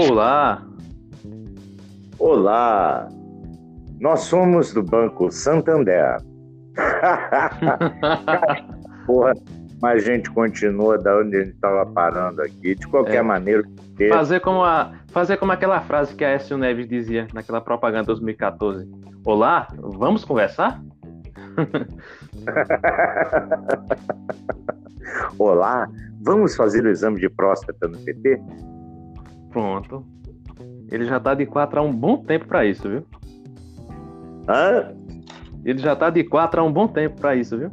Olá. Olá. Nós somos do Banco Santander. Porra, mas a gente continua da onde a gente estava parando aqui. De qualquer é. maneira. Fazer como, a, fazer como aquela frase que a Écio Neves dizia naquela propaganda 2014. Olá, vamos conversar? Olá, vamos fazer o exame de próstata no PT? Pronto. Ele já tá de 4 há um bom tempo para isso, viu? Hã? Ele já tá de 4 há um bom tempo para isso, viu?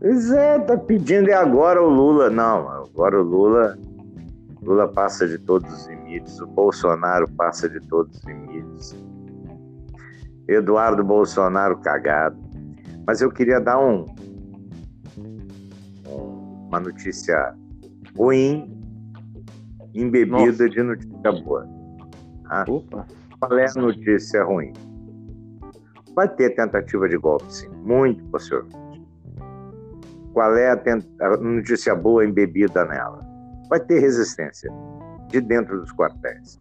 Pois é, tá pedindo e agora o Lula. Não, agora o Lula. Lula passa de todos os limites, o Bolsonaro passa de todos os limites. Eduardo Bolsonaro cagado. Mas eu queria dar um, uma notícia ruim embebida Nossa. de notícia boa. Ah, Opa. Qual é a notícia ruim? Vai ter tentativa de golpe, sim, muito possivelmente. Qual é a, tent... a notícia boa embebida nela? Vai ter resistência de dentro dos quartéis.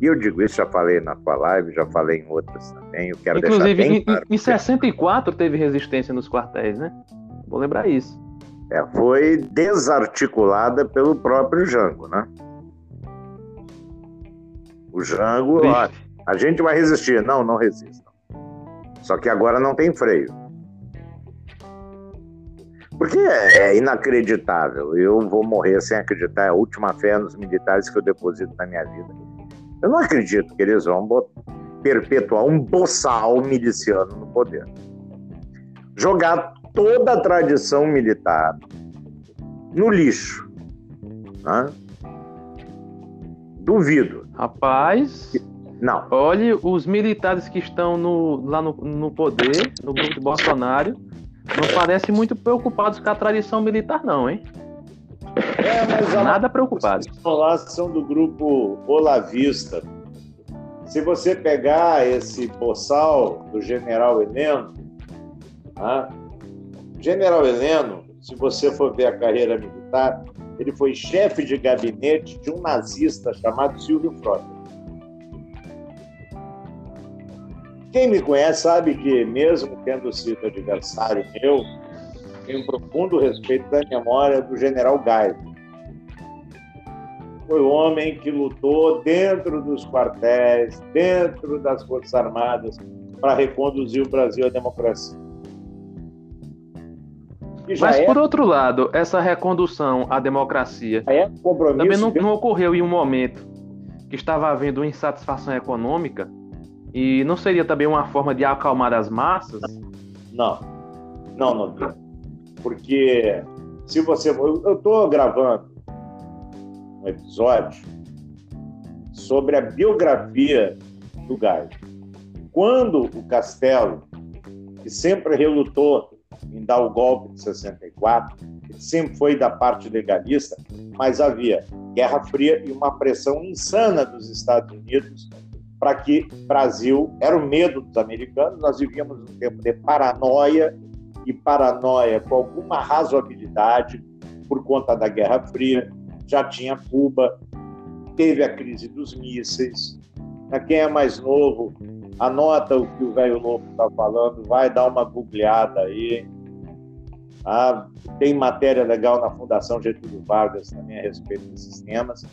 E eu digo isso, já falei na tua live, já falei em outras também. Eu quero Inclusive, deixar bem claro, em, em 64 teve resistência nos quartéis, né? Vou lembrar isso. É, foi desarticulada pelo próprio Jango, né? O Jango, ó, a gente vai resistir. Não, não resistam. Só que agora não tem freio. Porque é inacreditável. Eu vou morrer sem acreditar. É a última fé nos militares que eu deposito na minha vida. Eu não acredito que eles vão perpetuar um boçal miliciano no poder. Jogar toda a tradição militar no lixo. Né? Duvido. Rapaz. Não. Olhe, os militares que estão no, lá no, no poder, no grupo de Bolsonaro, não parecem muito preocupados com a tradição militar, não, hein? É, mas Nada preocupado. Lá são do grupo Olavista. Se você pegar esse boçal do general Heleno, ah, general Heleno, se você for ver a carreira militar, ele foi chefe de gabinete de um nazista chamado Silvio Frota. Quem me conhece sabe que, mesmo tendo sido adversário meu, tenho um profundo respeito da memória do general Gaio. Foi o homem que lutou dentro dos quartéis, dentro das Forças Armadas, para reconduzir o Brasil à democracia. Mas, é... por outro lado, essa recondução à democracia é também não, não ocorreu em um momento que estava havendo insatisfação econômica e não seria também uma forma de acalmar as massas? Não, não, não. Porque se você. Eu estou gravando um episódio sobre a biografia do Gaio. Quando o Castelo, que sempre relutou em dar o golpe de 64, ele sempre foi da parte legalista, mas havia Guerra Fria e uma pressão insana dos Estados Unidos para que Brasil era o medo dos americanos. Nós vivíamos um tempo de paranoia e paranoia com alguma razoabilidade por conta da Guerra Fria. Já tinha Cuba, teve a crise dos mísseis. Para quem é mais novo, anota o que o velho louco está falando, vai dar uma googleada aí. Ah, tem matéria legal na Fundação Getúlio Vargas também a respeito desses temas.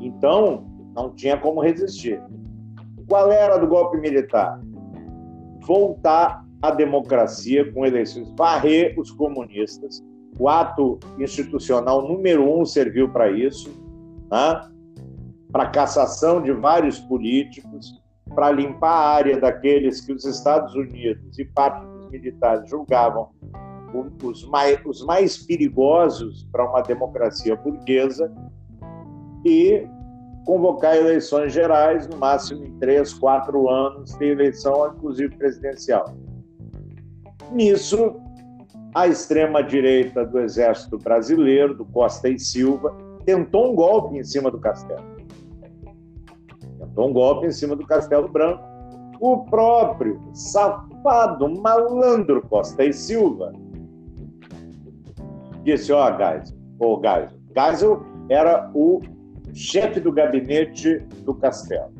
Então, não tinha como resistir. Qual era do golpe militar? Voltar à democracia com eleições, varrer os comunistas. O ato institucional número um serviu para isso, né? para cassação de vários políticos, para limpar a área daqueles que os Estados Unidos e parte dos militares julgavam os mais, os mais perigosos para uma democracia burguesa e convocar eleições gerais, no máximo em três, quatro anos, ter eleição, inclusive presidencial. Nisso, a extrema-direita do Exército Brasileiro, do Costa e Silva, tentou um golpe em cima do Castelo. Um golpe em cima do Castelo Branco. O próprio safado, malandro Costa e Silva disse: Ó, oh, Geisel, oh, Geisel. Era o chefe do gabinete do Castelo.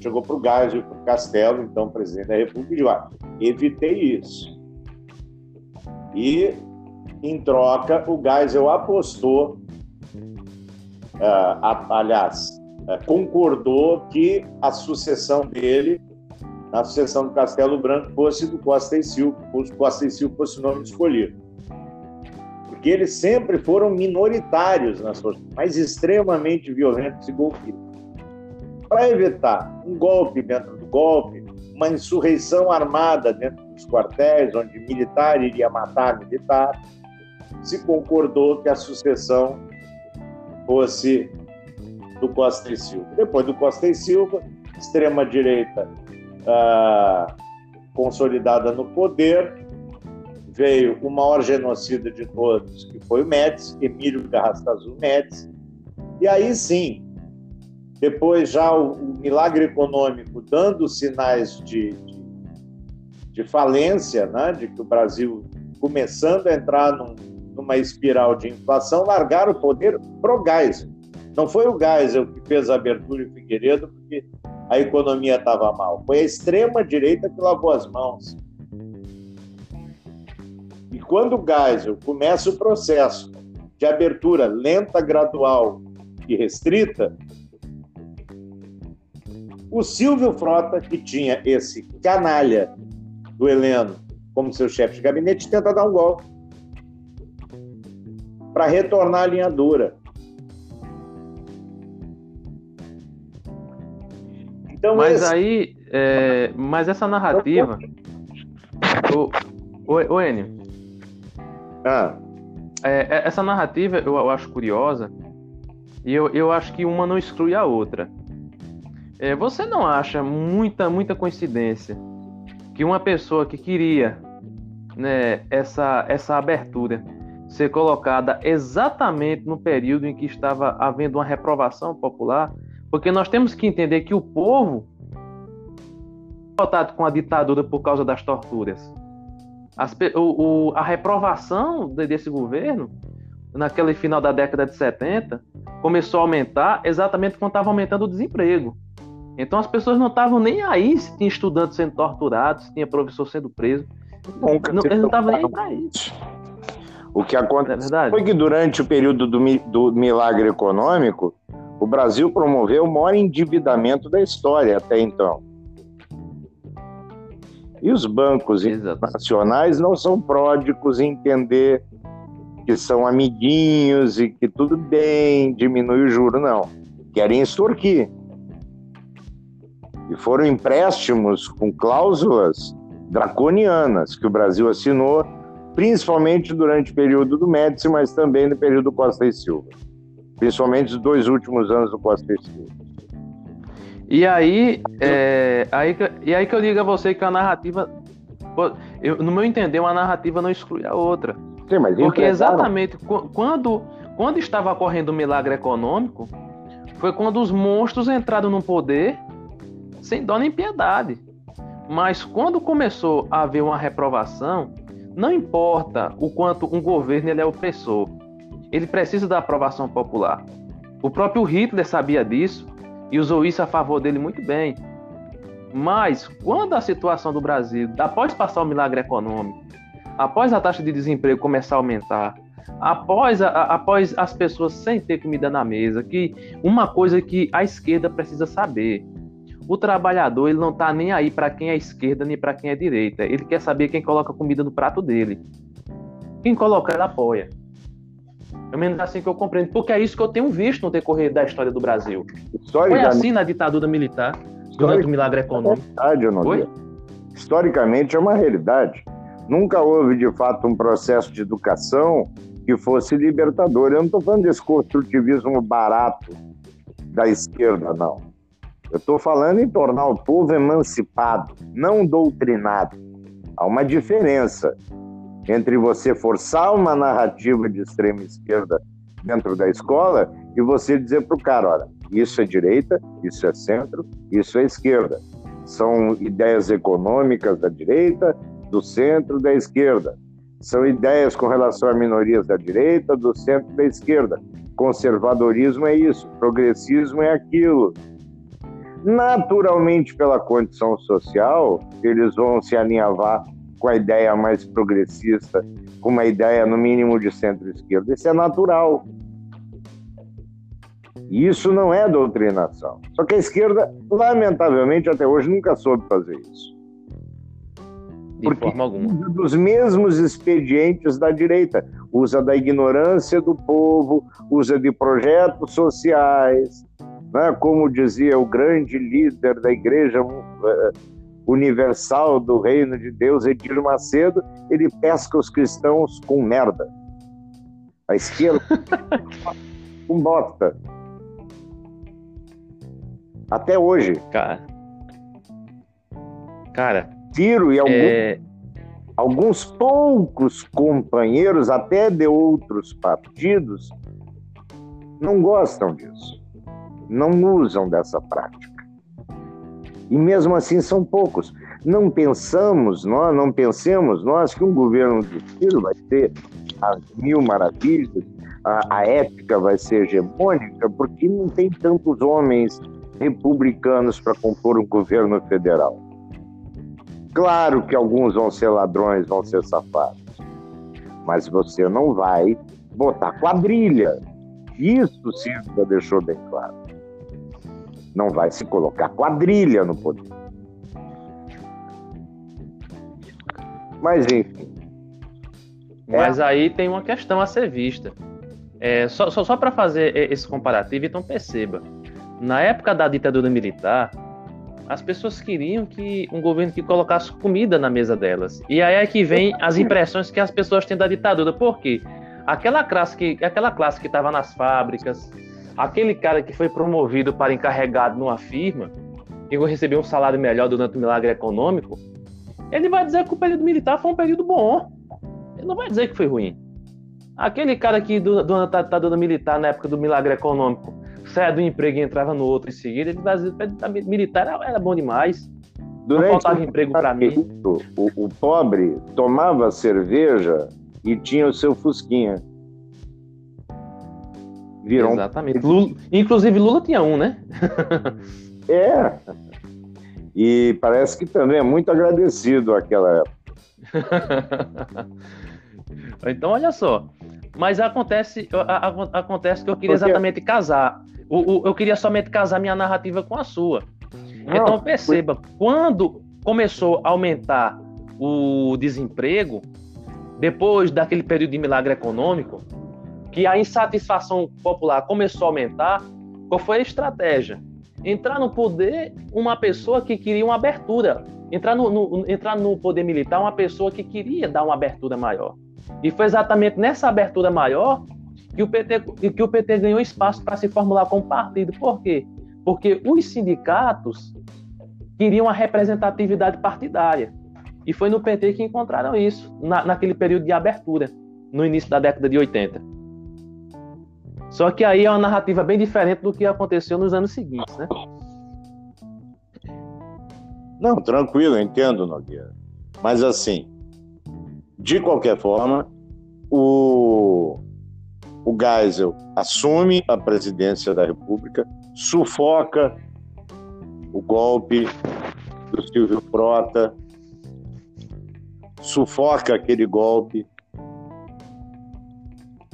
Chegou para o Geisel, para o Castelo, então presidente da República, e disse: ah, evitei isso. E, em troca, o Geisel apostou, uh, a, aliás, concordou que a sucessão dele, na sucessão do Castelo Branco, fosse do Costa e Silva, Costa e Silva fosse o nome escolhido porque eles sempre foram minoritários nas suas, mas extremamente violentos e golpistas. Para evitar um golpe dentro do golpe, uma insurreição armada dentro dos quartéis, onde militar iria matar militar, se concordou que a sucessão fosse do Costa e Silva. Depois do Costa e Silva, extrema-direita ah, consolidada no poder, veio o maior genocida de todos, que foi o Médici, Emílio Garrastazu Médici. E aí sim, depois já o, o milagre econômico dando sinais de, de, de, falência, né, de que o Brasil começando a entrar num, numa espiral de inflação, largaram o poder pro Geisel. Não foi o Geisel que fez a abertura em Figueiredo porque a economia estava mal. Foi a extrema-direita que lavou as mãos quando o Geisel começa o processo de abertura lenta, gradual e restrita, o Silvio Frota, que tinha esse canalha do Heleno como seu chefe de gabinete, tenta dar um golpe para retornar a linha dura. Então, mas esse... aí, é, mas essa narrativa, o, o, o Enio, ah. É, é, essa narrativa eu, eu, acho curiosa e eu, eu acho que uma não exclui a outra. É, você não acha muita, muita coincidência que uma pessoa que queria né, essa, essa abertura ser colocada exatamente no período em que estava havendo uma reprovação popular? Porque nós temos que entender que o povo votado com a ditadura por causa das torturas. As, o, o, a reprovação desse governo, naquele final da década de 70, começou a aumentar exatamente quando estava aumentando o desemprego. Então as pessoas não estavam nem aí se tinha estudante sendo torturado, se tinha professor sendo preso. Nunca não, eles não estavam nem para isso. O que aconteceu é foi que durante o período do, do milagre econômico, o Brasil promoveu o maior endividamento da história até então. E os bancos internacionais não são pródigos em entender que são amiguinhos e que tudo bem, diminui o juro, não. Querem extorquir. E foram empréstimos com cláusulas draconianas que o Brasil assinou, principalmente durante o período do Médici, mas também no período do Costa e Silva. Principalmente os dois últimos anos do Costa e aí, é, aí, e aí que eu digo a você que a narrativa, eu, no meu entender, uma narrativa não exclui a outra. Sim, mas Porque exatamente quando, quando estava ocorrendo o milagre econômico, foi quando os monstros entraram no poder sem dó nem piedade. Mas quando começou a haver uma reprovação, não importa o quanto um governo ele é opressor, ele precisa da aprovação popular. O próprio Hitler sabia disso e usou isso a favor dele muito bem. Mas quando a situação do Brasil, após passar o milagre econômico, após a taxa de desemprego começar a aumentar, após, a, após as pessoas sem ter comida na mesa, que uma coisa que a esquerda precisa saber, o trabalhador ele não está nem aí para quem é esquerda nem para quem é direita. Ele quer saber quem coloca comida no prato dele. Quem coloca, ele apoia. É menos assim que eu compreendo, porque é isso que eu tenho visto no decorrer da história do Brasil. Foi assim na ditadura militar, durante o milagre econômico. É verdade, Historicamente é uma realidade. Nunca houve, de fato, um processo de educação que fosse libertador. Eu não estou falando desse construtivismo barato da esquerda, não. Eu estou falando em tornar o povo emancipado, não doutrinado. Há uma diferença entre você forçar uma narrativa de extrema esquerda dentro da escola e você dizer para o cara, olha, isso é direita, isso é centro, isso é esquerda. São ideias econômicas da direita, do centro, da esquerda. São ideias com relação a minorias da direita, do centro, da esquerda. conservadorismo é isso, progressismo é aquilo. Naturalmente, pela condição social, eles vão se alinhavar com a ideia mais progressista, com uma ideia, no mínimo, de centro-esquerda. Isso é natural. Isso não é doutrinação. Só que a esquerda, lamentavelmente, até hoje nunca soube fazer isso. De Porque forma alguma. Usa dos mesmos expedientes da direita. Usa da ignorância do povo, usa de projetos sociais. Né? Como dizia o grande líder da Igreja eh, Universal do Reino de Deus, Edir Macedo, ele pesca os cristãos com merda. A esquerda com bota. Até hoje. Cara. Cara. Ciro e algum, é... alguns poucos companheiros, até de outros partidos, não gostam disso. Não usam dessa prática. E mesmo assim são poucos. Não pensamos, nós não pensemos nós que um governo de Ciro vai ter as mil maravilhas, a, a ética vai ser hegemônica, porque não tem tantos homens republicanos para compor um governo federal. Claro que alguns vão ser ladrões, vão ser safados, mas você não vai botar quadrilha. Isso Ciro deixou bem claro. Não vai se colocar quadrilha no poder. Mas enfim. Mas é... aí tem uma questão a ser vista. É, só só, só para fazer esse comparativo, então perceba na época da ditadura militar, as pessoas queriam que um governo que colocasse comida na mesa delas. E aí é que vem as impressões que as pessoas têm da ditadura. Por quê? Aquela classe que aquela classe que estava nas fábricas, aquele cara que foi promovido para encarregado numa firma e recebeu um salário melhor durante o milagre econômico, ele vai dizer que o período militar foi um período bom. Ele não vai dizer que foi ruim. Aquele cara que durante a ditadura militar, na época do milagre econômico, saia do emprego e entrava no outro em seguida, ele fazia, militar era, era bom demais. Durante não faltava emprego para mim. O, o pobre tomava cerveja e tinha o seu fusquinha. Virou Exatamente. Um... Lula, inclusive Lula tinha um, né? é. E parece que também é muito agradecido àquela época. então, olha só. Mas acontece, a, a, acontece que eu queria exatamente casar. O, o, eu queria somente casar minha narrativa com a sua. Não, então perceba, foi... quando começou a aumentar o desemprego, depois daquele período de milagre econômico, que a insatisfação popular começou a aumentar, qual foi a estratégia? Entrar no poder uma pessoa que queria uma abertura. Entrar no, no, entrar no poder militar uma pessoa que queria dar uma abertura maior. E foi exatamente nessa abertura maior que o PT, que o PT ganhou espaço para se formular como partido. Por quê? Porque os sindicatos queriam a representatividade partidária. E foi no PT que encontraram isso, na, naquele período de abertura, no início da década de 80. Só que aí é uma narrativa bem diferente do que aconteceu nos anos seguintes, né? Não, tranquilo, entendo, Nogueira. Mas assim, de qualquer forma, o, o Geisel assume a presidência da República, sufoca o golpe do Silvio Frota, sufoca aquele golpe.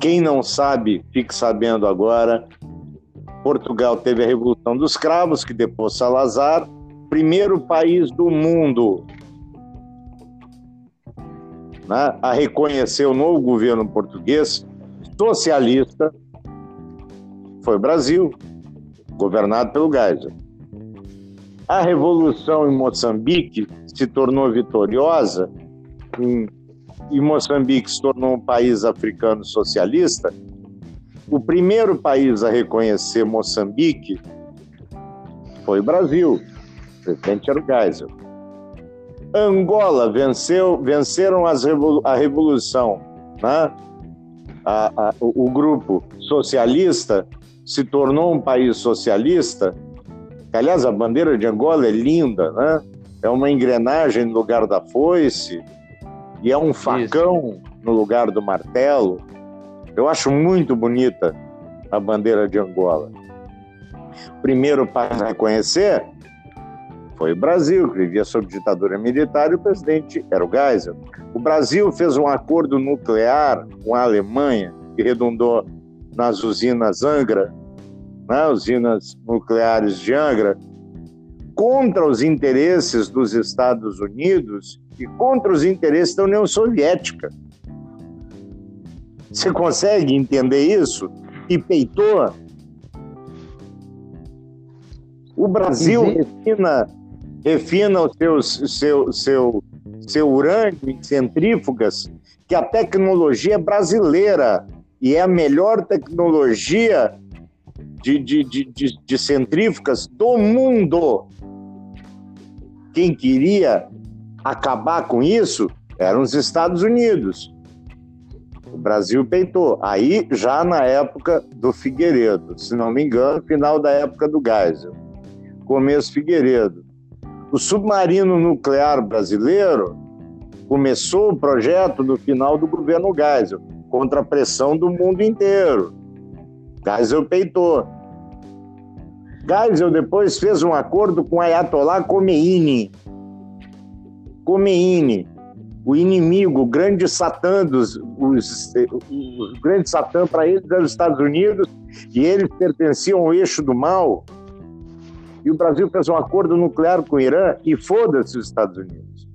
Quem não sabe, fique sabendo agora. Portugal teve a Revolução dos Cravos, que depois Salazar, primeiro país do mundo né, a reconhecer o novo governo português socialista foi o Brasil, governado pelo Geisel. A revolução em Moçambique se tornou vitoriosa e Moçambique se tornou um país africano socialista. O primeiro país a reconhecer Moçambique foi o Brasil. O presidente era o Geisel. Angola venceu, venceram as revolu a revolução, né? a, a, o, o grupo socialista se tornou um país socialista. Aliás, a bandeira de Angola é linda, né? É uma engrenagem no lugar da foice e é um facão Isso. no lugar do martelo. Eu acho muito bonita a bandeira de Angola. O primeiro país a reconhecer foi o Brasil, que vivia sob ditadura militar e o presidente era o Geisel. O Brasil fez um acordo nuclear com a Alemanha, que redundou nas usinas Angra, né, usinas nucleares de Angra, contra os interesses dos Estados Unidos e contra os interesses da União Soviética. Você consegue entender isso? E peitou. O Brasil refina, refina o seu, seu, seu, seu urânio em centrífugas, que a tecnologia é brasileira e é a melhor tecnologia de, de, de, de, de centrífugas do mundo. Quem queria acabar com isso eram os Estados Unidos. O Brasil peitou. Aí, já na época do Figueiredo, se não me engano, final da época do Geisel. Começo Figueiredo. O submarino nuclear brasileiro começou o projeto no final do governo Geisel, contra a pressão do mundo inteiro. Geisel peitou. Geisel depois fez um acordo com Ayatollah Khomeini. Khomeini, o inimigo, o grande satã dos os, grande satã para eles eram os Estados Unidos e eles pertenciam ao eixo do mal. E o Brasil fez um acordo nuclear com o Irã e foda-se os Estados Unidos.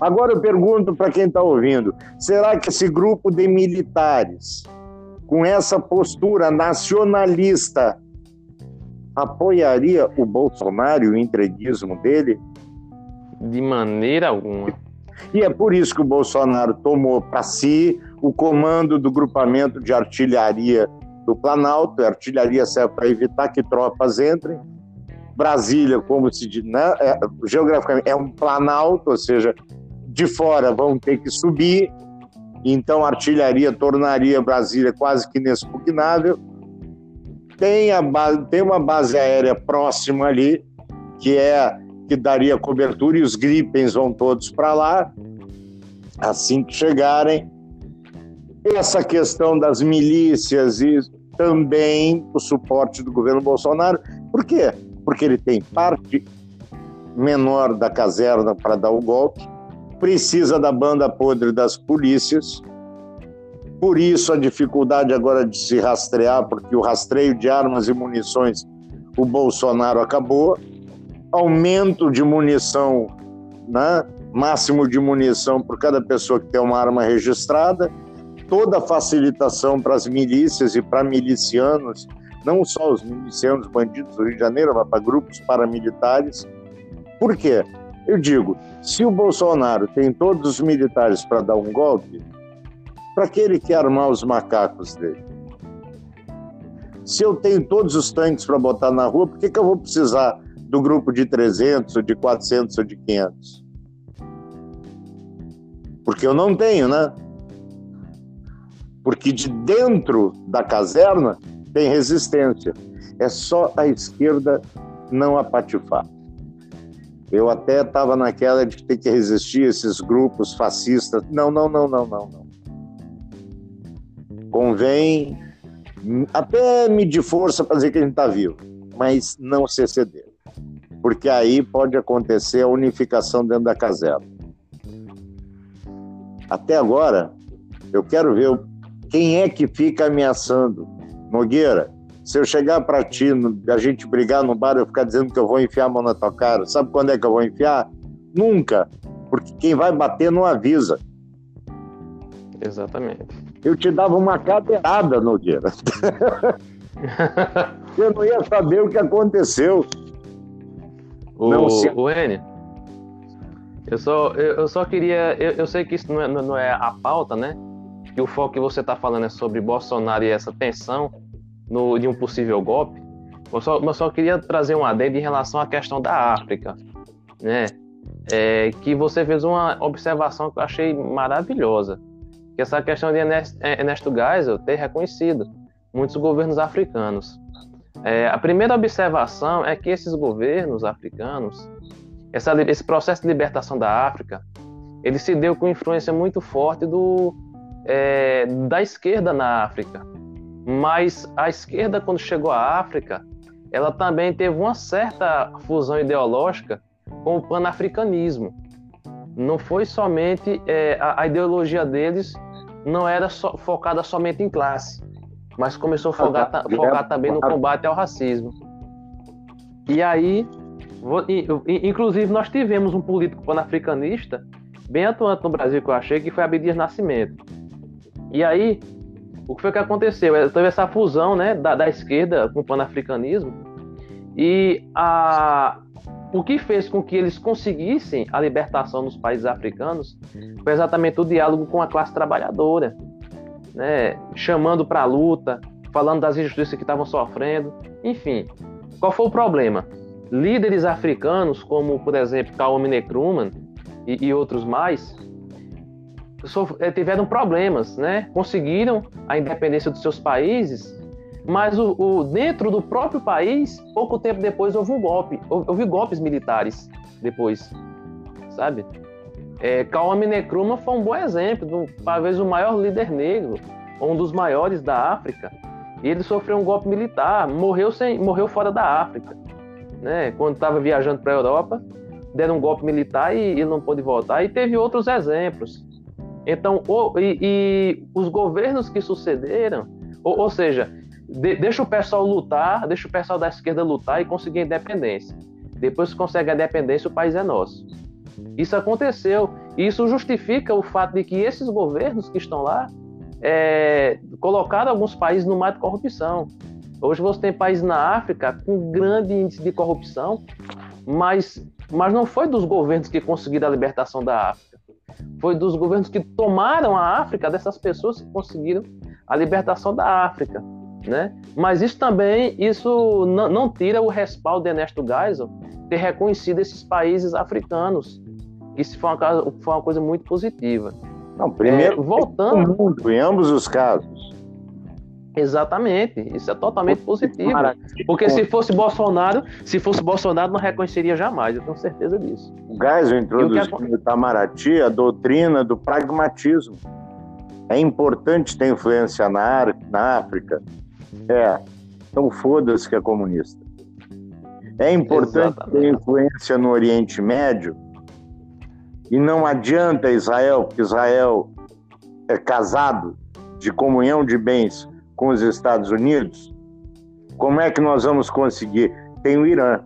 Agora eu pergunto para quem está ouvindo: será que esse grupo de militares com essa postura nacionalista, apoiaria o Bolsonaro e o entreguismo dele? De maneira alguma. E é por isso que o Bolsonaro tomou para si o comando do grupamento de artilharia do Planalto. A artilharia serve para evitar que tropas entrem. Brasília, como se diz, né? é, geograficamente, é um planalto, ou seja, de fora vão ter que subir então a artilharia tornaria Brasília quase que inexpugnável. Tem, a base, tem uma base aérea próxima ali, que é que daria cobertura, e os Gripens vão todos para lá, assim que chegarem. Essa questão das milícias e também o suporte do governo Bolsonaro. Por quê? Porque ele tem parte menor da caserna para dar o golpe, precisa da banda podre das polícias. Por isso a dificuldade agora de se rastrear, porque o rastreio de armas e munições o Bolsonaro acabou. Aumento de munição, né? máximo de munição por cada pessoa que tem uma arma registrada. Toda a facilitação para as milícias e para milicianos, não só os milicianos bandidos do Rio de Janeiro, mas para grupos paramilitares. Por quê? Eu digo, se o Bolsonaro tem todos os militares para dar um golpe, para que ele quer armar os macacos dele? Se eu tenho todos os tanques para botar na rua, por que, que eu vou precisar do grupo de 300, ou de 400 ou de 500? Porque eu não tenho, né? Porque de dentro da caserna tem resistência. É só a esquerda não apatifar. Eu até estava naquela de ter que resistir a esses grupos fascistas. Não, não, não, não, não, não. Convém até medir força para dizer que a gente está vivo, mas não se exceder. Porque aí pode acontecer a unificação dentro da caserna. Até agora, eu quero ver quem é que fica ameaçando. Nogueira, se eu chegar para ti, a gente brigar no bar, eu ficar dizendo que eu vou enfiar a mão na tua cara, sabe quando é que eu vou enfiar? Nunca. Porque quem vai bater não avisa. Exatamente. Eu te dava uma cadeirada, Nogueira. eu não ia saber o que aconteceu. O, não, o N, eu só, eu, eu só queria. Eu, eu, sei que isso não é, não é a pauta, né? Que o foco que você está falando é sobre Bolsonaro e essa tensão no, de um possível golpe, eu só, eu só queria trazer um adendo em relação à questão da África, né? É, que você fez uma observação que eu achei maravilhosa, que essa questão de Ernesto Geisel ter reconhecido muitos governos africanos. É, a primeira observação é que esses governos africanos, essa, esse processo de libertação da África, ele se deu com influência muito forte do, é, da esquerda na África Mas a esquerda, quando chegou à África, ela também teve uma certa fusão ideológica com o panafricanismo. Não foi somente é, a, a, ideologia deles não era so, focada somente em classe, mas começou a focar, ah, tá. também no combate ao racismo. E aí, inclusive, nós tivemos um político panafricanista bem atuante no Brasil que eu achei, que foi Abdias Nascimento. E aí, o que foi que aconteceu? Teve essa fusão né, da, da esquerda com o panafricanismo, e a, o que fez com que eles conseguissem a libertação nos países africanos foi exatamente o diálogo com a classe trabalhadora, né? chamando para a luta, falando das injustiças que estavam sofrendo, enfim. Qual foi o problema? Líderes africanos, como por exemplo Kwame Nkrumah e, e outros mais, eh, tiveram problemas, né? Conseguiram a independência dos seus países mas o, o, dentro do próprio país, pouco tempo depois houve um golpe, houve golpes militares depois, sabe? É, Kwame Nkrumah foi um bom exemplo, do, talvez o maior líder negro, um dos maiores da África. E ele sofreu um golpe militar, morreu sem, morreu fora da África, né? Quando estava viajando para a Europa, deram um golpe militar e ele não pôde voltar. E teve outros exemplos. Então, o, e, e os governos que sucederam, ou, ou seja, de, deixa o pessoal lutar, deixa o pessoal da esquerda lutar e conseguir independência. Depois que consegue a independência, o país é nosso. Isso aconteceu. Isso justifica o fato de que esses governos que estão lá é, colocaram alguns países no mar de corrupção. Hoje você tem países na África com grande índice de corrupção, mas, mas não foi dos governos que conseguiram a libertação da África. Foi dos governos que tomaram a África, dessas pessoas que conseguiram a libertação da África. Né? Mas isso também isso não, não tira o respaldo de Ernesto Geisel ter reconhecido esses países africanos. Isso foi uma, foi uma coisa muito positiva. Não, primeiro, é, voltando. Mundo, em ambos os casos. Exatamente, isso é totalmente positivo. Porque se fosse Bolsonaro, se fosse Bolsonaro, não reconheceria jamais, eu tenho certeza disso. O Geisel introduziu no Itamaraty a doutrina do pragmatismo. É importante ter influência na, na África, é. Então foda-se que é comunista. É importante Exatamente. ter influência no Oriente Médio e não adianta Israel, porque Israel é casado de comunhão de bens com os Estados Unidos. Como é que nós vamos conseguir? Tem o Irã.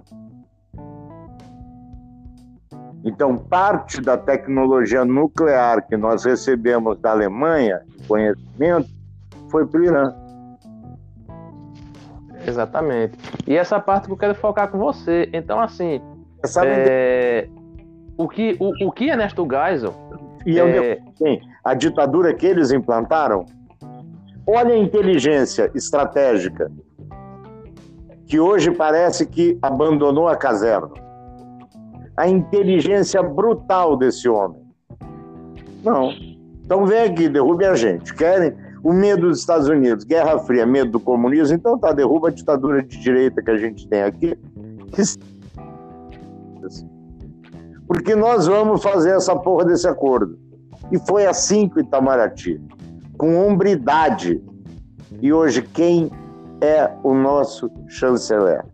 Então, parte da tecnologia nuclear que nós recebemos da Alemanha, conhecimento, foi para o Irã. Exatamente. E essa parte que eu quero focar com você. Então, assim, é... o, que, o, o que Ernesto Geisel... E eu é... sim, a ditadura que eles implantaram, olha a inteligência estratégica, que hoje parece que abandonou a caserna. A inteligência brutal desse homem. Não. Então vem aqui, derrube a gente. Querem o medo dos Estados Unidos, Guerra Fria, medo do comunismo, então tá, derruba a ditadura de direita que a gente tem aqui. Porque nós vamos fazer essa porra desse acordo. E foi assim com Itamaraty, com hombridade. E hoje, quem é o nosso chanceler?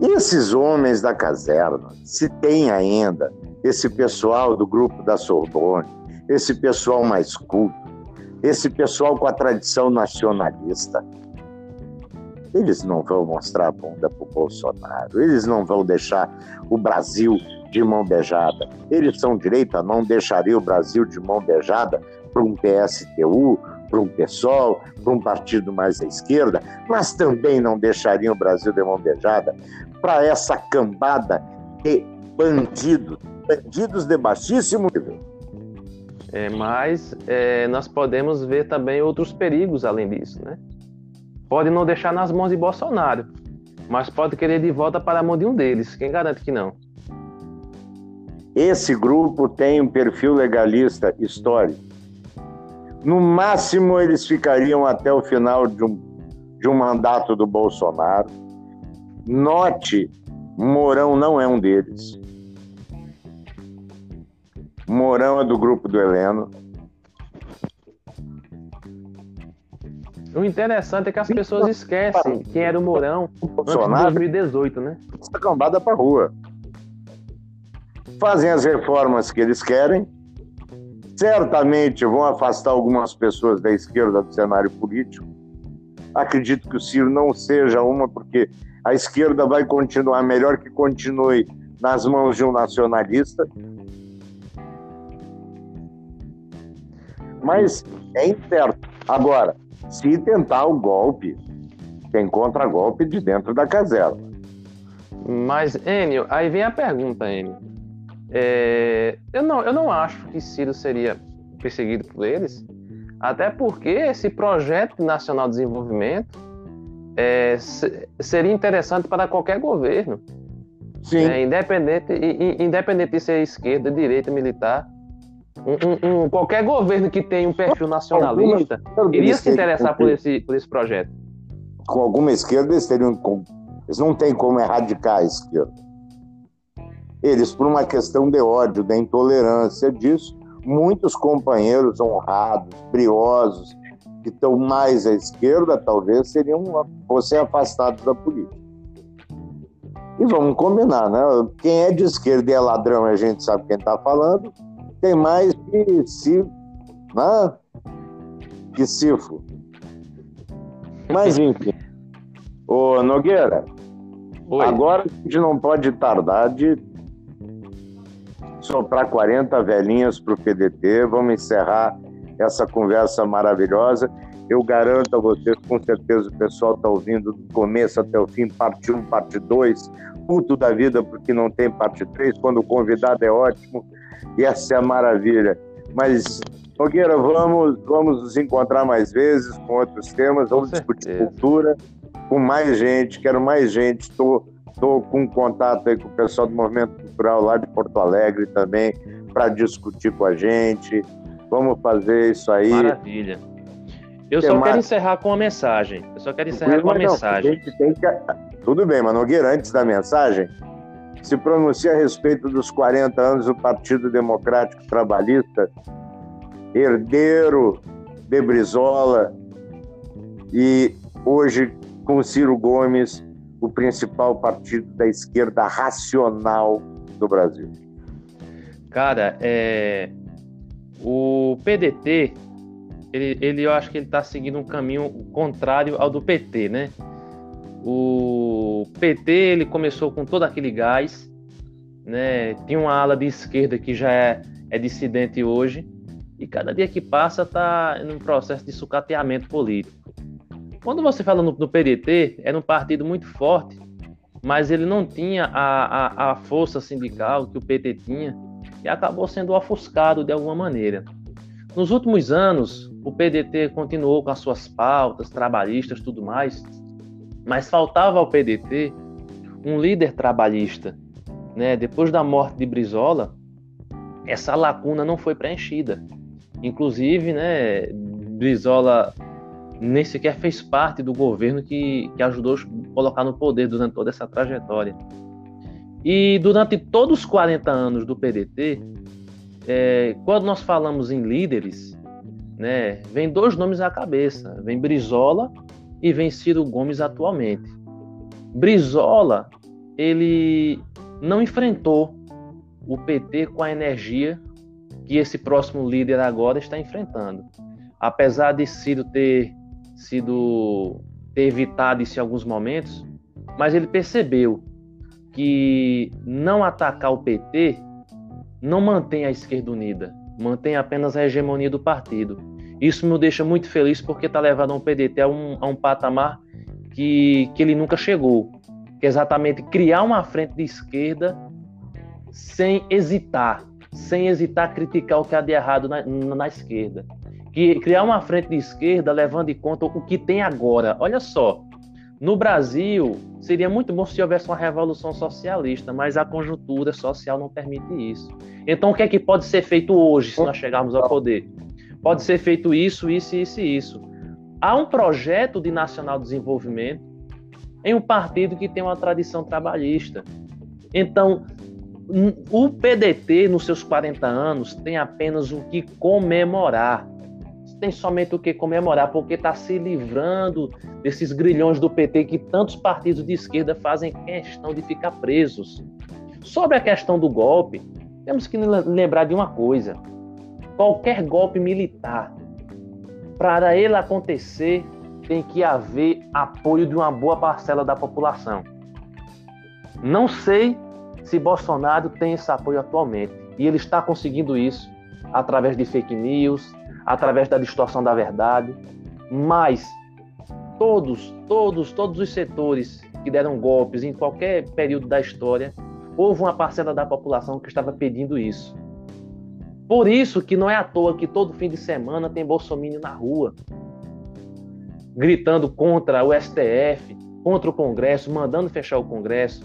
Esses homens da caserna, se tem ainda esse pessoal do grupo da Sorbonne, esse pessoal mais culto, esse pessoal com a tradição nacionalista, eles não vão mostrar a bunda para o Bolsonaro, eles não vão deixar o Brasil de mão beijada. Eles são direita, não deixariam o Brasil de mão beijada para um PSTU, para um PSOL, para um partido mais à esquerda, mas também não deixariam o Brasil de mão beijada para essa cambada de bandidos, bandidos de baixíssimo nível é, mas é, nós podemos ver também outros perigos além disso, né? Pode não deixar nas mãos de Bolsonaro, mas pode querer de volta para a mão de um deles. Quem garante que não? Esse grupo tem um perfil legalista histórico. No máximo, eles ficariam até o final de um, de um mandato do Bolsonaro. Note, Mourão não é um deles. Mourão é do grupo do Heleno. O interessante é que as pessoas esquecem quem era o Mourão antes de 2018, né? Essa cambada pra rua. Fazem as reformas que eles querem, certamente vão afastar algumas pessoas da esquerda do cenário político. Acredito que o Ciro não seja uma, porque a esquerda vai continuar melhor que continue nas mãos de um nacionalista. Mas é incerto. Agora, se tentar o golpe, tem contra-golpe de dentro da casela. Mas, Enio, aí vem a pergunta, Enio. É, eu, não, eu não acho que Ciro seria perseguido por eles, até porque esse projeto nacional de desenvolvimento é, seria interessante para qualquer governo. Sim. É, independente, independente de ser esquerda, direita, militar. Um, um, qualquer governo que tenha um perfil nacionalista iria se interessar por esse, por esse projeto. Com alguma esquerda, eles, teriam, eles não têm como erradicar a esquerda. Eles, por uma questão de ódio, da intolerância disso, muitos companheiros honrados, briosos, que estão mais à esquerda, talvez seriam fossem afastados da política. E vamos combinar, né? Quem é de esquerda e é ladrão, a gente sabe quem está falando, tem mais que se, né? que cifo. Mas enfim. Ô Nogueira, Oi. agora a gente não pode tardar de soprar 40 velhinhas para o PDT. Vamos encerrar essa conversa maravilhosa. Eu garanto a vocês, com certeza o pessoal está ouvindo do começo até o fim, parte 1, parte 2, puto da vida porque não tem parte 3, quando o convidado é ótimo, e essa é a maravilha. Mas, Nogueira, vamos, vamos nos encontrar mais vezes com outros temas, vamos discutir cultura com mais gente, quero mais gente, estou Estou com contato aí com o pessoal do Movimento Cultural lá de Porto Alegre também para discutir com a gente. Vamos fazer isso aí. Maravilha. Eu só quero encerrar com uma mensagem. Eu só quero encerrar com uma não, mensagem. Que... Tudo bem, mas Nogueira, antes da mensagem, se pronuncia a respeito dos 40 anos do Partido Democrático Trabalhista, herdeiro de Brizola, e hoje com Ciro Gomes o principal partido da esquerda racional do Brasil? Cara, é... o PDT, ele, ele, eu acho que ele está seguindo um caminho contrário ao do PT, né? O PT ele começou com todo aquele gás, né? Tinha uma ala de esquerda que já é, é dissidente hoje e cada dia que passa está em um processo de sucateamento político. Quando você fala no, no PDT, era um partido muito forte, mas ele não tinha a, a, a força sindical que o PT tinha e acabou sendo ofuscado de alguma maneira. Nos últimos anos, o PDT continuou com as suas pautas trabalhistas tudo mais, mas faltava ao PDT um líder trabalhista. Né? Depois da morte de Brizola, essa lacuna não foi preenchida. Inclusive, né, Brizola nem sequer fez parte do governo que, que ajudou a colocar no poder durante toda essa trajetória. E durante todos os 40 anos do PDT, é, quando nós falamos em líderes, né, vem dois nomes à cabeça: vem Brizola e vem Ciro Gomes atualmente. Brizola, ele não enfrentou o PT com a energia que esse próximo líder agora está enfrentando. Apesar de Ciro ter sido ter evitado isso em alguns momentos, mas ele percebeu que não atacar o PT não mantém a esquerda unida, mantém apenas a hegemonia do partido. Isso me deixa muito feliz porque está levando o PDT a um, a um patamar que, que ele nunca chegou, que é exatamente criar uma frente de esquerda sem hesitar, sem hesitar criticar o que há de errado na, na esquerda que criar uma frente de esquerda levando em conta o que tem agora. Olha só, no Brasil seria muito bom se houvesse uma revolução socialista, mas a conjuntura social não permite isso. Então o que é que pode ser feito hoje se nós chegarmos ao poder? Pode ser feito isso, isso, isso e isso. Há um projeto de nacional desenvolvimento em um partido que tem uma tradição trabalhista. Então, o PDT, nos seus 40 anos, tem apenas o que comemorar tem somente o que comemorar, porque está se livrando desses grilhões do PT que tantos partidos de esquerda fazem questão de ficar presos. Sobre a questão do golpe, temos que lembrar de uma coisa: qualquer golpe militar, para ele acontecer, tem que haver apoio de uma boa parcela da população. Não sei se Bolsonaro tem esse apoio atualmente, e ele está conseguindo isso através de fake news, através da distorção da verdade, mas todos, todos, todos os setores que deram golpes em qualquer período da história, houve uma parcela da população que estava pedindo isso. Por isso que não é à toa que todo fim de semana tem bolsomínio na rua, gritando contra o STF, contra o Congresso, mandando fechar o Congresso.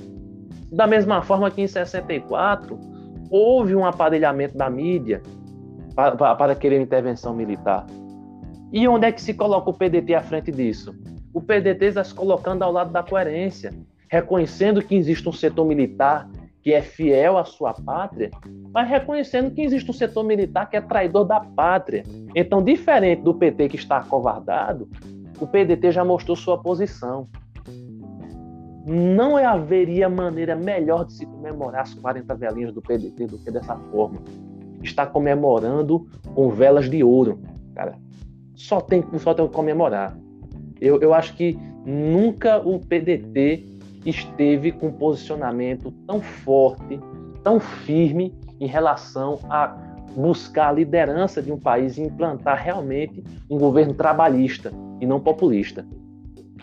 Da mesma forma que em 64 houve um aparelhamento da mídia para, para querer intervenção militar. E onde é que se coloca o PDT à frente disso? O PDT está se colocando ao lado da coerência, reconhecendo que existe um setor militar que é fiel à sua pátria, mas reconhecendo que existe um setor militar que é traidor da pátria. Então, diferente do PT que está acovardado, o PDT já mostrou sua posição. Não haveria maneira melhor de se comemorar as 40 velinhas do PDT do que dessa forma está comemorando com velas de ouro, cara. Só tem, só tem que comemorar. Eu, eu acho que nunca o PDT esteve com um posicionamento tão forte, tão firme em relação a buscar a liderança de um país e implantar realmente um governo trabalhista e não populista.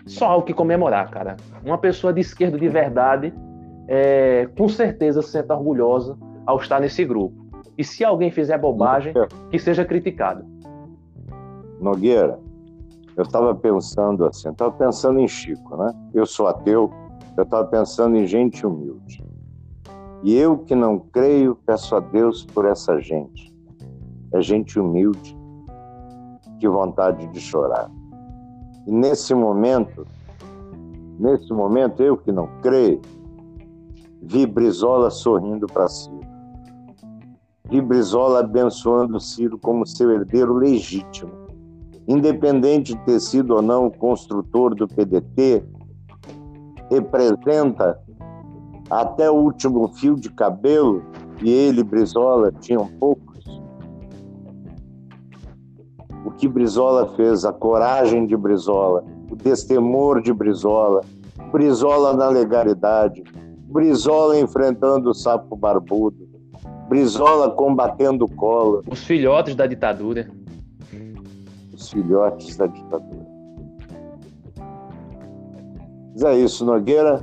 Só algo que comemorar, cara. Uma pessoa de esquerda de verdade, é, com certeza se sente orgulhosa ao estar nesse grupo. E se alguém fizer bobagem, que seja criticado. Nogueira, eu estava pensando assim, estava pensando em Chico, né? Eu sou ateu, eu estava pensando em gente humilde. E eu que não creio, peço a Deus por essa gente. É gente humilde, que vontade de chorar. E nesse momento, nesse momento, eu que não creio, vi Brizola sorrindo para cima de Brizola abençoando Ciro como seu herdeiro legítimo. Independente de ter sido ou não o construtor do PDT, representa até o último fio de cabelo, e ele, Brizola, tinham poucos. O que Brizola fez, a coragem de Brizola, o destemor de Brizola, Brizola na legalidade, Brizola enfrentando o sapo barbudo, Brizola combatendo o colo. Os filhotes da ditadura. Os filhotes da ditadura. Mas é isso, Nogueira.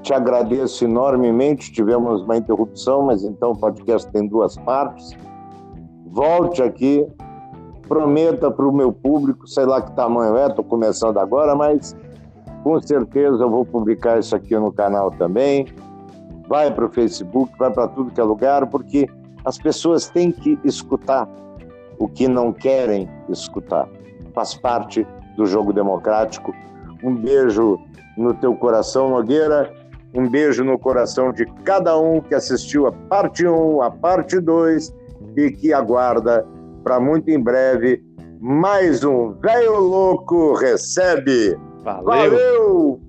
Te agradeço enormemente. Tivemos uma interrupção, mas então o podcast tem duas partes. Volte aqui. Prometa para o meu público, sei lá que tamanho é, estou começando agora, mas com certeza eu vou publicar isso aqui no canal também vai para o Facebook, vai para tudo que é lugar, porque as pessoas têm que escutar o que não querem escutar. Faz parte do jogo democrático. Um beijo no teu coração, Nogueira. Um beijo no coração de cada um que assistiu a parte 1, a parte 2 e que aguarda para muito em breve mais um Velho Louco Recebe. Valeu! Valeu!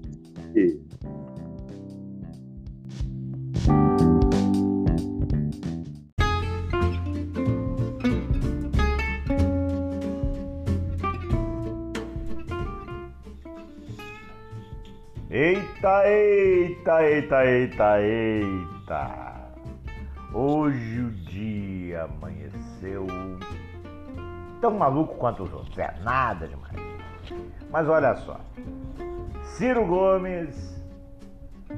Eita, eita, eita, eita, eita. Hoje o dia amanheceu tão maluco quanto os outros. É nada demais. Mas olha só. Ciro Gomes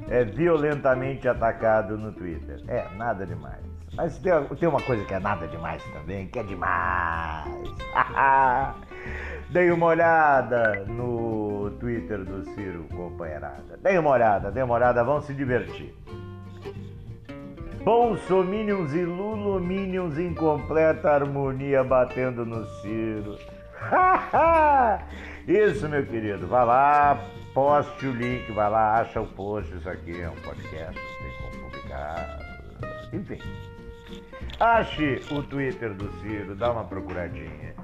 é violentamente atacado no Twitter. É, nada demais. Mas tem, tem uma coisa que é nada demais também, que é demais. Dei uma olhada no Twitter do Ciro, companheirada. Dei uma olhada, dei uma olhada, vão se divertir. Bolsominions e Lulominions em completa harmonia batendo no Ciro. Isso, meu querido. Vai lá, poste o link, vai lá, acha o post. Isso aqui é um podcast, não tem como publicar. Enfim. Ache o Twitter do Ciro, dá uma procuradinha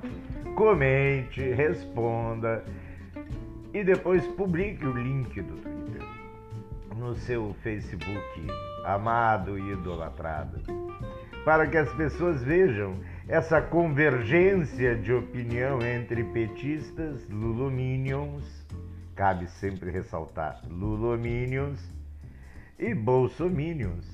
comente, responda e depois publique o link do Twitter no seu Facebook, amado e idolatrado, para que as pessoas vejam essa convergência de opinião entre petistas, lulominions, cabe sempre ressaltar, lulominions e bolsominions.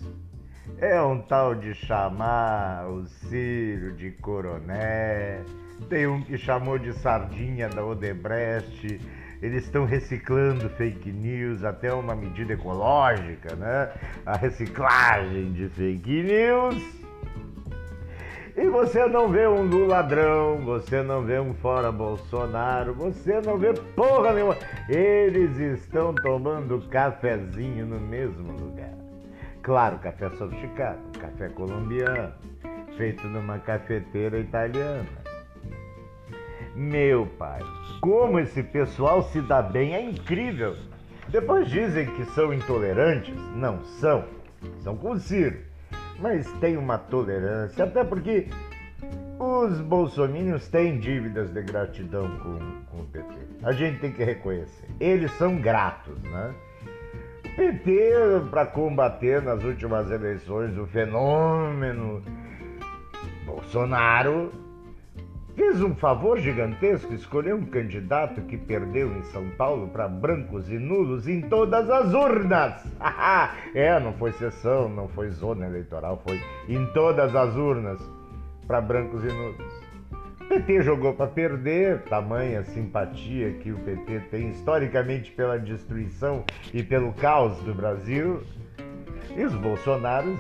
É um tal de chamar o Ciro de coroné, tem um que chamou de sardinha da Odebrecht, eles estão reciclando fake news até uma medida ecológica, né? A reciclagem de fake news. E você não vê um Lula ladrão, você não vê um fora Bolsonaro, você não vê porra nenhuma. Eles estão tomando cafezinho no mesmo lugar. Claro, café sofisticado, café colombiano, feito numa cafeteira italiana. Meu pai, como esse pessoal se dá bem é incrível. Depois dizem que são intolerantes. Não são. São com Ciro. Mas tem uma tolerância, até porque os bolsominions têm dívidas de gratidão com, com o PT. A gente tem que reconhecer. Eles são gratos, né? O PT, para combater nas últimas eleições o fenômeno Bolsonaro, fez um favor gigantesco, escolheu um candidato que perdeu em São Paulo para brancos e nulos em todas as urnas. é, não foi sessão, não foi zona eleitoral, foi em todas as urnas para brancos e nulos. PT jogou para perder, tamanha simpatia que o PT tem historicamente pela destruição e pelo caos do Brasil. E os bolsonaros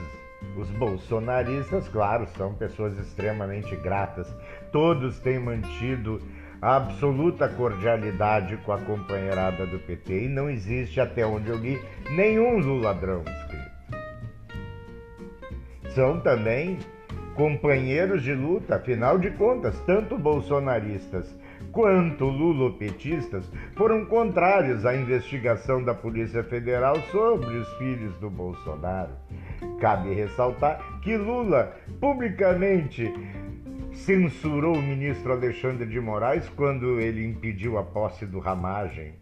os bolsonaristas, claro, são pessoas extremamente gratas. Todos têm mantido a absoluta cordialidade com a companheirada do PT e não existe, até onde eu li, nenhum Luladrão escrito. São também companheiros de luta, afinal de contas, tanto bolsonaristas quanto lulopetistas foram contrários à investigação da Polícia Federal sobre os filhos do Bolsonaro. Cabe ressaltar que Lula publicamente censurou o ministro Alexandre de Moraes quando ele impediu a posse do Ramagem.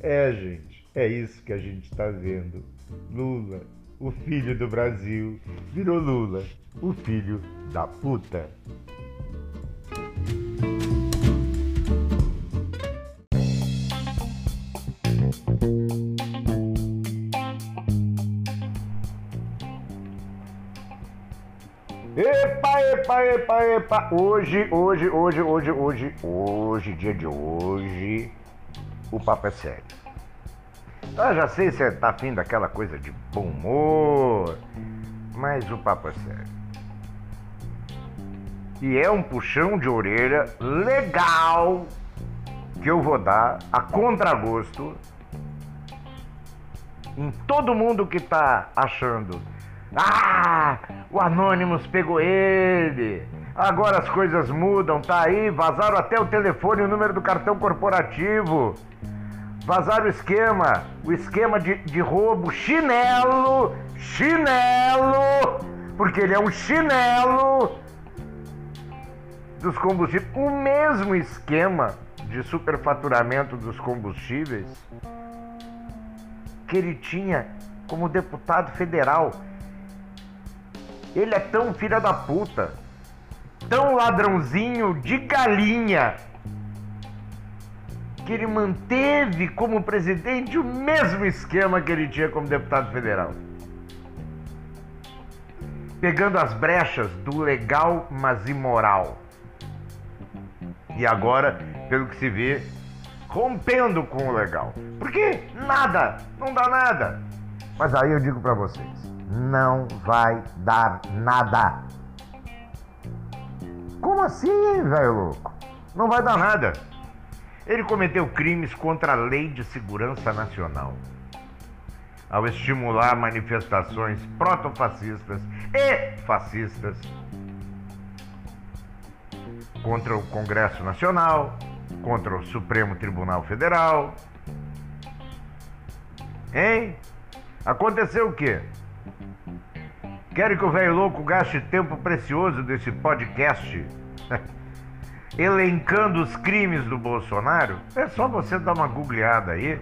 É, gente, é isso que a gente está vendo. Lula, o filho do Brasil, virou Lula, o filho da puta. Epa, epa, epa, epa. Hoje, hoje, hoje, hoje, hoje, hoje, dia de hoje, o papo é sério. Já sei se tá afim daquela coisa de bom humor, mas o papo é sério. E é um puxão de orelha legal que eu vou dar a contragosto em todo mundo que tá achando ah, o Anonymous pegou ele. Agora as coisas mudam, tá aí. Vazaram até o telefone e o número do cartão corporativo. Vazaram o esquema, o esquema de, de roubo. Chinelo, chinelo, porque ele é um chinelo dos combustíveis. O mesmo esquema de superfaturamento dos combustíveis que ele tinha como deputado federal ele é tão filha da puta, tão ladrãozinho de galinha, que ele manteve como presidente o mesmo esquema que ele tinha como deputado federal. Pegando as brechas do legal, mas imoral. E agora, pelo que se vê, rompendo com o legal. Porque nada, não dá nada. Mas aí eu digo para vocês, não vai dar nada. Como assim, velho louco? Não vai dar nada. Ele cometeu crimes contra a Lei de Segurança Nacional ao estimular manifestações protofascistas e fascistas contra o Congresso Nacional, contra o Supremo Tribunal Federal. Hein? Aconteceu o quê? Querem que o velho louco gaste tempo precioso desse podcast elencando os crimes do Bolsonaro, é só você dar uma googleada aí,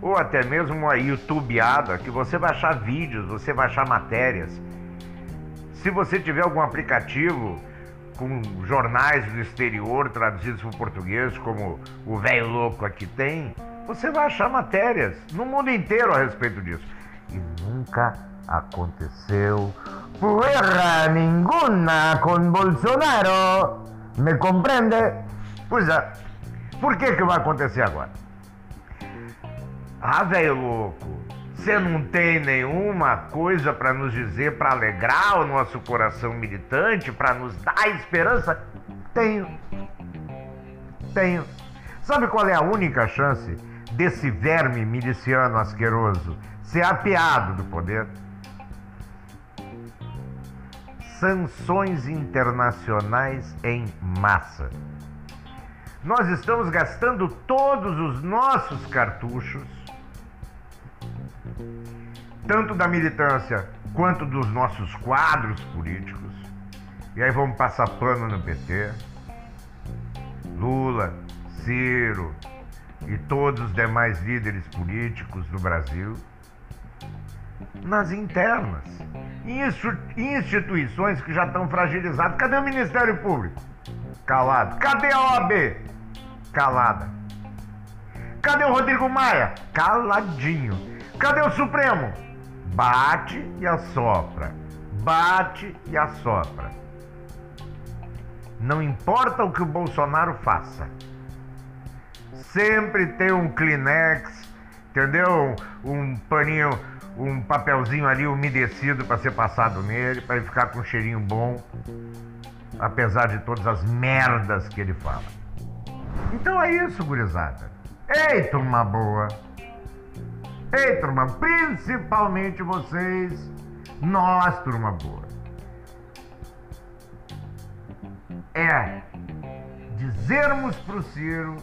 ou até mesmo uma youtubeada, que você vai achar vídeos, você vai achar matérias. Se você tiver algum aplicativo com jornais do exterior traduzidos para o português, como o velho louco aqui tem, você vai achar matérias no mundo inteiro a respeito disso. E nunca aconteceu porra nenhuma com Bolsonaro. Me compreende? Pois é. Por que que vai acontecer agora? Ah, velho louco, você não tem nenhuma coisa para nos dizer para alegrar o nosso coração militante, para nos dar esperança? Tenho. Tenho. Sabe qual é a única chance desse verme miliciano asqueroso ser apeado do poder? Sanções internacionais em massa. Nós estamos gastando todos os nossos cartuchos tanto da militância quanto dos nossos quadros políticos. E aí vamos passar pano no PT. Lula, Ciro e todos os demais líderes políticos do Brasil. Nas internas, instituições que já estão fragilizadas. Cadê o Ministério Público? Calado. Cadê a OAB? Calada. Cadê o Rodrigo Maia? Caladinho. Cadê o Supremo? Bate e assopra. Bate e assopra. Não importa o que o Bolsonaro faça. Sempre tem um Kleenex, entendeu? Um paninho, um papelzinho ali umedecido para ser passado nele, para ele ficar com um cheirinho bom, apesar de todas as merdas que ele fala. Então é isso, gurizada. Eita, uma boa! Ei, turma, principalmente vocês, nós, turma boa. É dizermos para o Ciro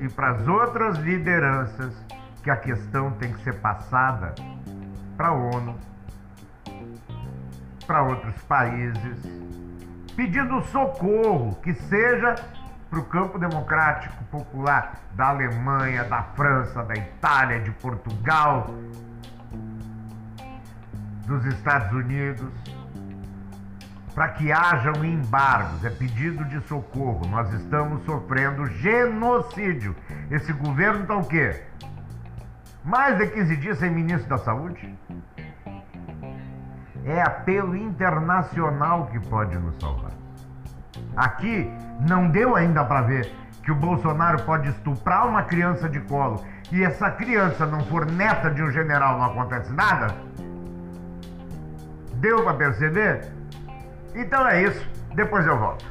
e para as outras lideranças que a questão tem que ser passada para a ONU, para outros países, pedindo socorro, que seja para o campo democrático popular da Alemanha, da França, da Itália, de Portugal, dos Estados Unidos, para que hajam embargos, é pedido de socorro. Nós estamos sofrendo genocídio. Esse governo está o quê? Mais de 15 dias sem ministro da Saúde? É apelo internacional que pode nos salvar. Aqui não deu ainda para ver que o Bolsonaro pode estuprar uma criança de colo e essa criança não for neta de um general, não acontece nada? Deu para perceber? Então é isso. Depois eu volto.